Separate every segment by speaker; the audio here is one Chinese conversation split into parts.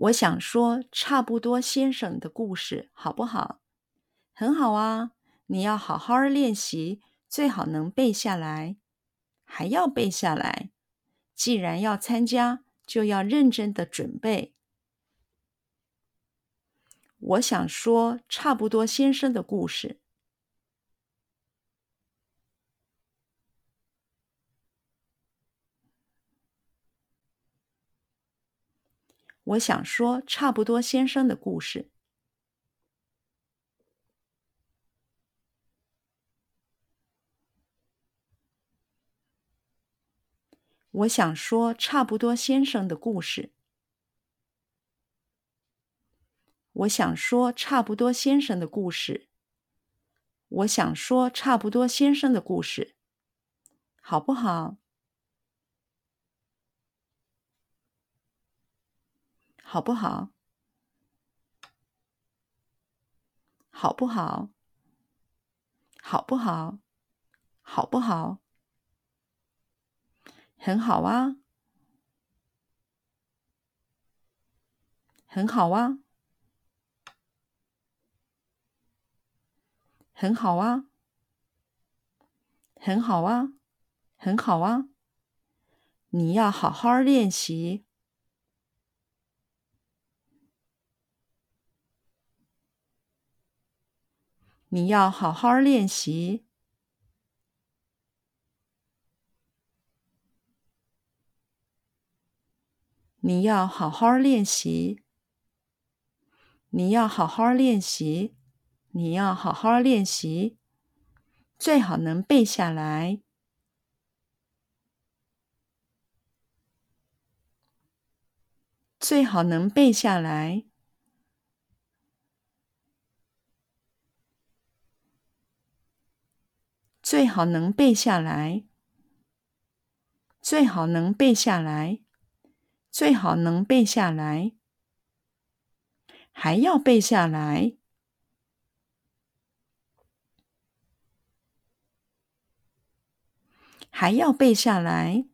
Speaker 1: 我想说差不多先生的故事，好不好？很好啊，你要好好练习，最好能背下来，还要背下来。既然要参加，就要认真的准备。我想说差不多先生的故事。我想说差不多先生的故事。我想说差不多先生的故事。我想说差不多先生的故事。我想说差不多先生的故事，好不好？好不好？好不好？好不好？好不好？很好啊，很好啊，很好啊，很好啊，很好啊！你要好好练习。你要好好练习。你要好好练习。你要好好练习。你要好好练习。最好能背下来。最好能背下来。最好能背下来，最好能背下来，最好能背下来，还要背下来，还要背下来，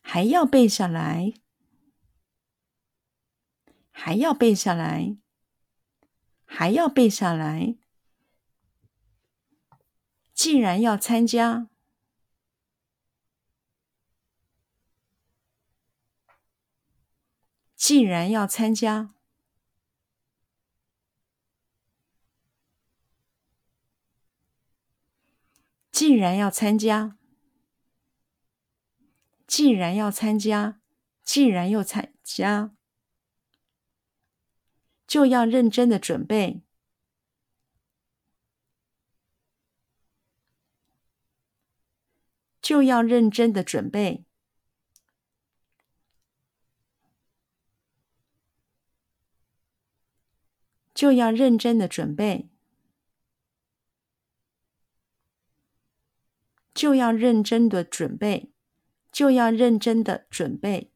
Speaker 1: 还要背下来。还要背下来，还要背下来。既然要参加，既然要参加，既然要参加，既然要参加，既然要参加。就要认真的准备，就要认真的准备，就要认真的准备，就要认真的准备，就要认真的准备。